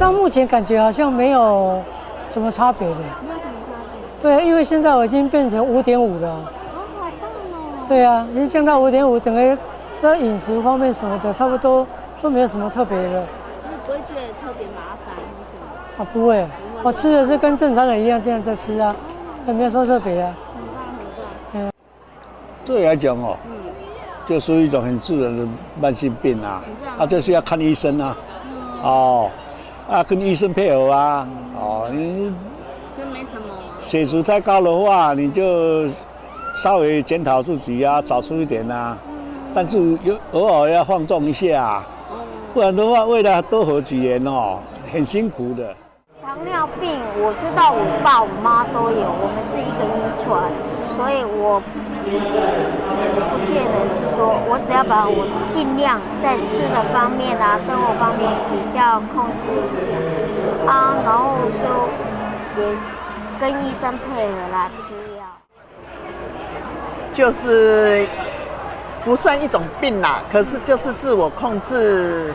到目前感觉好像没有什么差别的。没有什么差别。对，因为现在我已经变成五点五了。哦，好棒哦。对啊，已经降到五点五，等于说饮食方面什么的，差不多都没有什么特别的。所以不会觉得特别麻烦或什么。啊，不会，我吃的是跟正常人一样这样在吃啊，也没有说特别啊。很棒很棒。对来讲哦，就属于一种很自然的慢性病啊，啊，就是要看医生啊，哦，啊，跟医生配合啊，哦，你就没什么。血脂太高的话，你就稍微检讨自己啊，找出一点啊，但是有偶尔要放纵一下啊，不然的话，为了多活几年哦，很辛苦的。糖尿病，我知道我爸我妈都有，我们是一个遗传，所以我不见得是说，我只要把我尽量在吃的方面啊，生活方面比较控制一下啊，然后就也跟医生配合啦，吃药。就是不算一种病啦，可是就是自我控制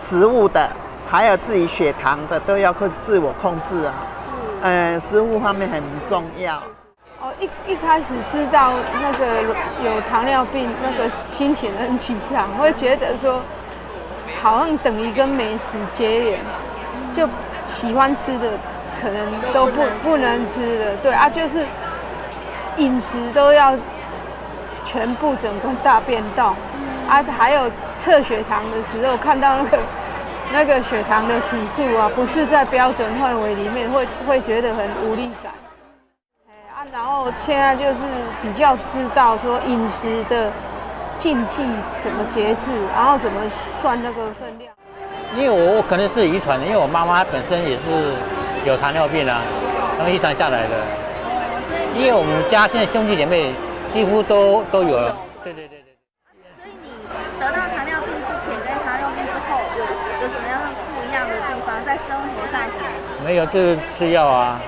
食物的，还有自己血糖的都要控自我控制啊。是。嗯，食物方面很重要。哦，一一开始知道那个有糖尿病，那个心情很沮丧，会觉得说好像等于跟美食结缘，就喜欢吃的可能都不不能吃了。对啊，就是饮食都要全部整个大变动啊，还有测血糖的时候看到那个那个血糖的指数啊，不是在标准范围里面，会会觉得很无力感。然后现在就是比较知道说饮食的禁忌怎么节制，然后怎么算那个分量。因为我可能是遗传的，因为我妈妈本身也是有糖尿病啊，然后遗传下来的。因为我们家现在兄弟姐妹几乎都都有了。对对对对。所以你得到糖尿病之前跟糖尿病之后有有什么样不一样的地方？在生活上？没有，就是吃药啊。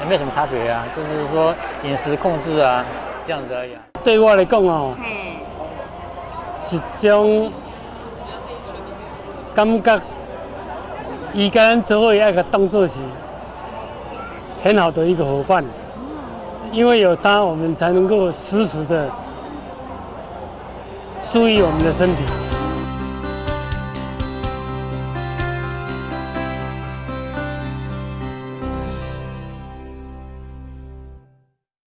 也没有什么差别啊，就是说饮食控制啊，这样子而已。对我来讲哦，是一种感觉，伊跟咱做伙一个动作是很好的一个伙伴，因为有他，我们才能够时时的注意我们的身体。